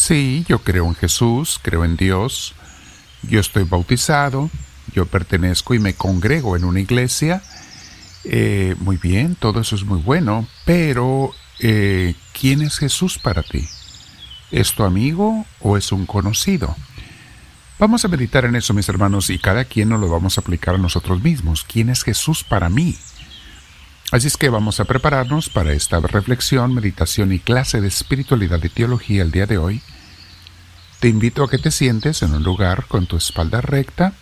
Sí, yo creo en Jesús, creo en Dios, yo estoy bautizado, yo pertenezco y me congrego en una iglesia. Eh, muy bien, todo eso es muy bueno, pero eh, ¿quién es Jesús para ti? ¿Es tu amigo o es un conocido? Vamos a meditar en eso, mis hermanos, y cada quien nos lo vamos a aplicar a nosotros mismos. ¿Quién es Jesús para mí? Así es que vamos a prepararnos para esta reflexión, meditación y clase de espiritualidad y teología el día de hoy. Te invito a que te sientes en un lugar con tu espalda recta,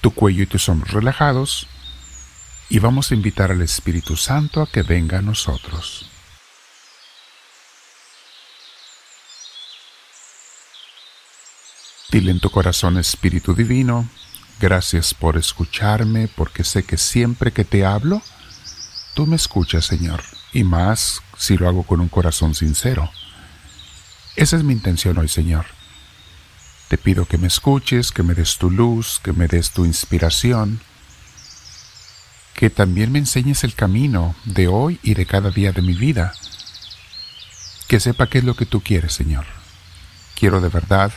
tu cuello y tus hombros relajados, y vamos a invitar al Espíritu Santo a que venga a nosotros. Dile en tu corazón, Espíritu Divino, gracias por escucharme, porque sé que siempre que te hablo, tú me escuchas, Señor, y más si lo hago con un corazón sincero. Esa es mi intención hoy, Señor. Te pido que me escuches, que me des tu luz, que me des tu inspiración, que también me enseñes el camino de hoy y de cada día de mi vida, que sepa qué es lo que tú quieres, Señor. Quiero de verdad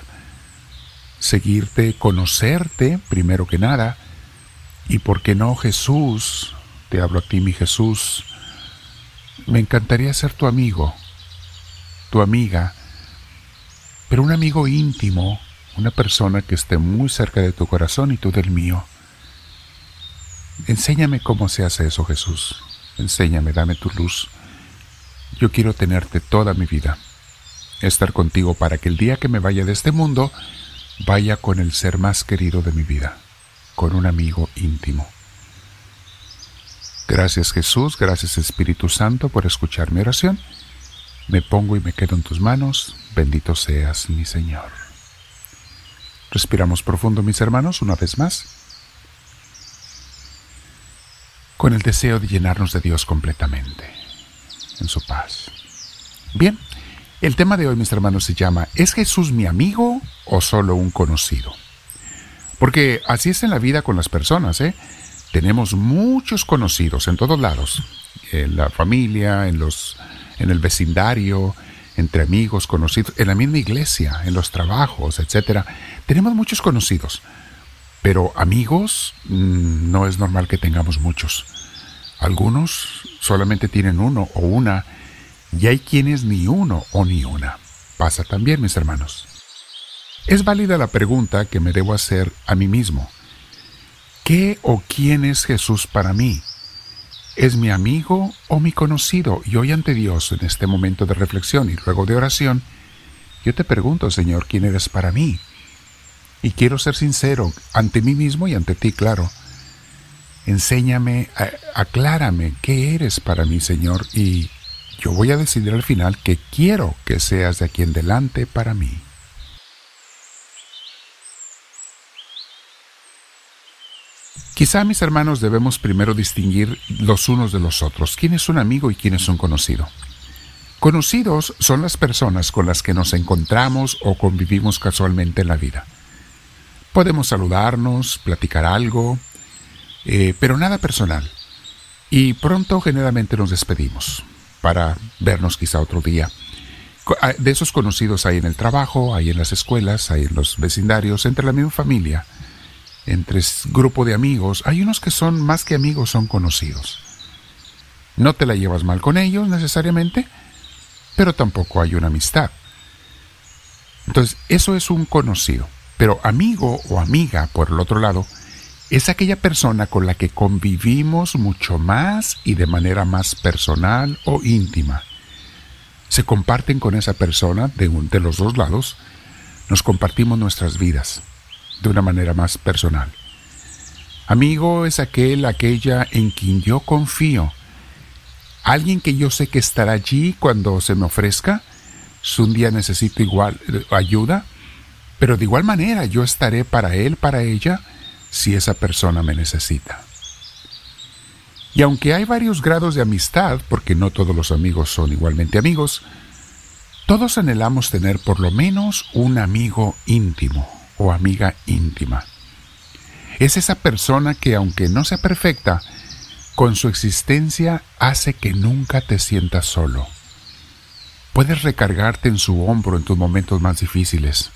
seguirte, conocerte primero que nada, y por qué no Jesús, te hablo a ti mi Jesús, me encantaría ser tu amigo, tu amiga, pero un amigo íntimo, una persona que esté muy cerca de tu corazón y tú del mío. Enséñame cómo se hace eso, Jesús. Enséñame, dame tu luz. Yo quiero tenerte toda mi vida, estar contigo para que el día que me vaya de este mundo, vaya con el ser más querido de mi vida, con un amigo íntimo. Gracias Jesús, gracias Espíritu Santo por escuchar mi oración. Me pongo y me quedo en tus manos, bendito seas mi Señor. Respiramos profundo mis hermanos una vez más, con el deseo de llenarnos de Dios completamente, en su paz. Bien, el tema de hoy, mis hermanos, se llama ¿Es Jesús mi amigo o solo un conocido? Porque así es en la vida con las personas, ¿eh? Tenemos muchos conocidos en todos lados, en la familia, en los en el vecindario, entre amigos, conocidos, en la misma iglesia, en los trabajos, etc. Tenemos muchos conocidos, pero amigos mm, no es normal que tengamos muchos. Algunos solamente tienen uno o una y hay quienes ni uno o ni una. Pasa también, mis hermanos. Es válida la pregunta que me debo hacer a mí mismo. ¿Qué o quién es Jesús para mí? ¿Es mi amigo o mi conocido? Y hoy ante Dios, en este momento de reflexión y luego de oración, yo te pregunto, Señor, ¿quién eres para mí? Y quiero ser sincero ante mí mismo y ante ti, claro. Enséñame, aclárame qué eres para mí, Señor, y yo voy a decidir al final que quiero que seas de aquí en delante para mí. Quizá, mis hermanos, debemos primero distinguir los unos de los otros, quién es un amigo y quién es un conocido. Conocidos son las personas con las que nos encontramos o convivimos casualmente en la vida. Podemos saludarnos, platicar algo, eh, pero nada personal. Y pronto generalmente nos despedimos para vernos quizá otro día. Ah, de esos conocidos hay en el trabajo, hay en las escuelas, hay en los vecindarios, entre la misma familia, entre grupo de amigos. Hay unos que son más que amigos, son conocidos. No te la llevas mal con ellos necesariamente, pero tampoco hay una amistad. Entonces, eso es un conocido. Pero amigo o amiga, por el otro lado, es aquella persona con la que convivimos mucho más y de manera más personal o íntima. Se comparten con esa persona de, de los dos lados, nos compartimos nuestras vidas de una manera más personal. Amigo es aquel, aquella en quien yo confío, alguien que yo sé que estará allí cuando se me ofrezca, si un día necesito igual eh, ayuda, pero de igual manera yo estaré para él, para ella, si esa persona me necesita. Y aunque hay varios grados de amistad, porque no todos los amigos son igualmente amigos, todos anhelamos tener por lo menos un amigo íntimo o amiga íntima. Es esa persona que aunque no sea perfecta, con su existencia hace que nunca te sientas solo. Puedes recargarte en su hombro en tus momentos más difíciles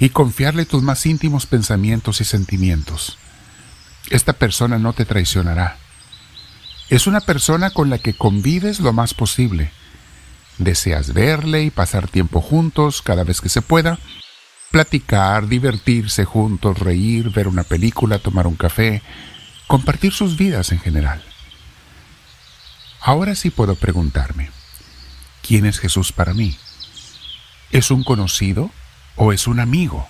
y confiarle tus más íntimos pensamientos y sentimientos. Esta persona no te traicionará. Es una persona con la que convives lo más posible. Deseas verle y pasar tiempo juntos cada vez que se pueda, platicar, divertirse juntos, reír, ver una película, tomar un café, compartir sus vidas en general. Ahora sí puedo preguntarme, ¿quién es Jesús para mí? ¿Es un conocido o es un amigo?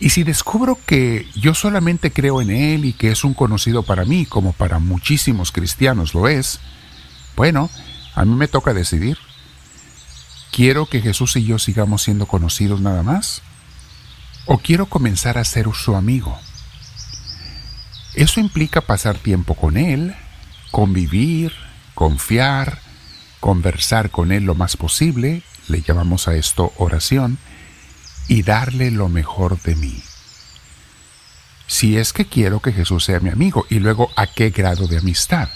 Y si descubro que yo solamente creo en Él y que es un conocido para mí, como para muchísimos cristianos lo es, bueno, a mí me toca decidir. ¿Quiero que Jesús y yo sigamos siendo conocidos nada más? ¿O quiero comenzar a ser su amigo? Eso implica pasar tiempo con Él, convivir, confiar, conversar con Él lo más posible, le llamamos a esto oración, y darle lo mejor de mí. Si es que quiero que Jesús sea mi amigo, y luego a qué grado de amistad.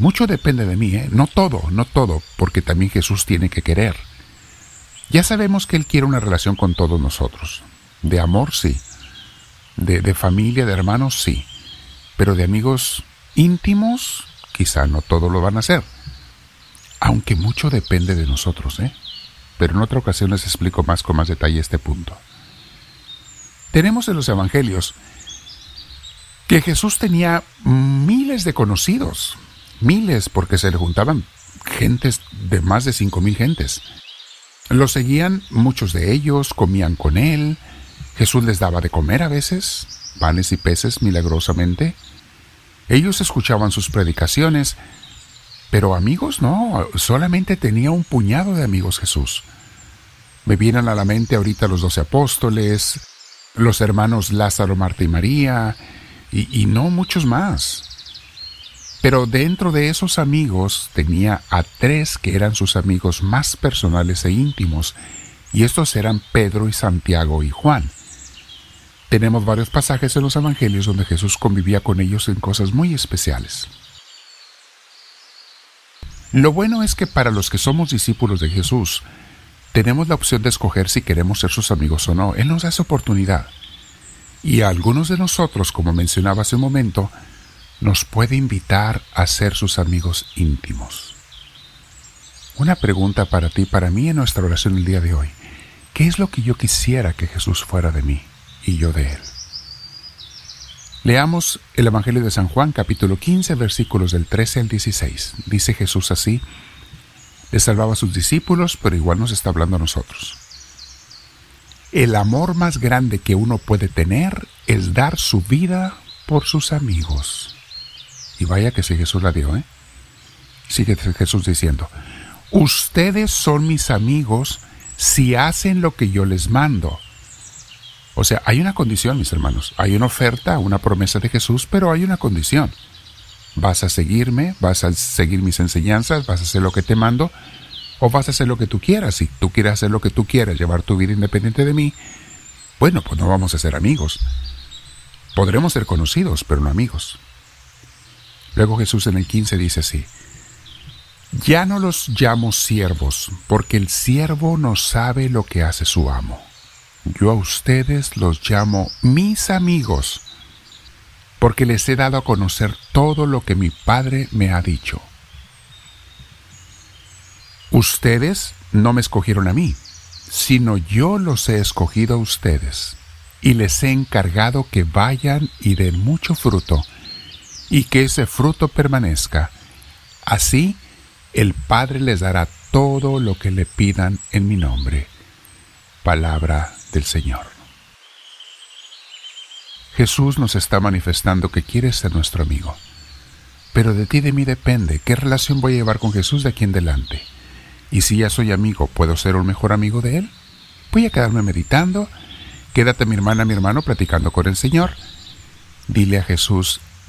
Mucho depende de mí, ¿eh? no todo, no todo, porque también Jesús tiene que querer. Ya sabemos que Él quiere una relación con todos nosotros. De amor, sí. De, de familia, de hermanos, sí. Pero de amigos, íntimos, quizá no todos lo van a hacer. Aunque mucho depende de nosotros, ¿eh? Pero en otra ocasión les explico más con más detalle este punto. Tenemos en los evangelios que Jesús tenía miles de conocidos, miles porque se le juntaban gentes de más de cinco mil gentes. Lo seguían muchos de ellos, comían con él, Jesús les daba de comer a veces, panes y peces milagrosamente, ellos escuchaban sus predicaciones, pero amigos no, solamente tenía un puñado de amigos Jesús. Me vienen a la mente ahorita los doce apóstoles, los hermanos Lázaro, Marta y María, y, y no muchos más. Pero dentro de esos amigos tenía a tres que eran sus amigos más personales e íntimos, y estos eran Pedro y Santiago y Juan. Tenemos varios pasajes en los Evangelios donde Jesús convivía con ellos en cosas muy especiales. Lo bueno es que para los que somos discípulos de Jesús, tenemos la opción de escoger si queremos ser sus amigos o no. Él nos da esa oportunidad. Y a algunos de nosotros, como mencionaba hace un momento, nos puede invitar a ser sus amigos íntimos. Una pregunta para ti, para mí en nuestra oración el día de hoy. ¿Qué es lo que yo quisiera que Jesús fuera de mí? y yo de él. Leamos el Evangelio de San Juan capítulo 15 versículos del 13 al 16. Dice Jesús así, le salvaba a sus discípulos, pero igual nos está hablando a nosotros. El amor más grande que uno puede tener es dar su vida por sus amigos. Y vaya que si Jesús la dio, ¿eh? Sigue Jesús diciendo, ustedes son mis amigos si hacen lo que yo les mando. O sea, hay una condición, mis hermanos. Hay una oferta, una promesa de Jesús, pero hay una condición. Vas a seguirme, vas a seguir mis enseñanzas, vas a hacer lo que te mando, o vas a hacer lo que tú quieras. Si tú quieres hacer lo que tú quieras, llevar tu vida independiente de mí, bueno, pues no vamos a ser amigos. Podremos ser conocidos, pero no amigos. Luego Jesús en el 15 dice así, ya no los llamo siervos, porque el siervo no sabe lo que hace su amo yo a ustedes los llamo mis amigos, porque les he dado a conocer todo lo que mi Padre me ha dicho. Ustedes no me escogieron a mí, sino yo los he escogido a ustedes, y les he encargado que vayan y den mucho fruto, y que ese fruto permanezca. Así el Padre les dará todo lo que le pidan en mi nombre. Palabra del Señor. Jesús nos está manifestando que quiere ser nuestro amigo. Pero de ti y de mí depende qué relación voy a llevar con Jesús de aquí en adelante. Y si ya soy amigo, ¿puedo ser un mejor amigo de Él? Voy a quedarme meditando. Quédate mi hermana, mi hermano, platicando con el Señor. Dile a Jesús,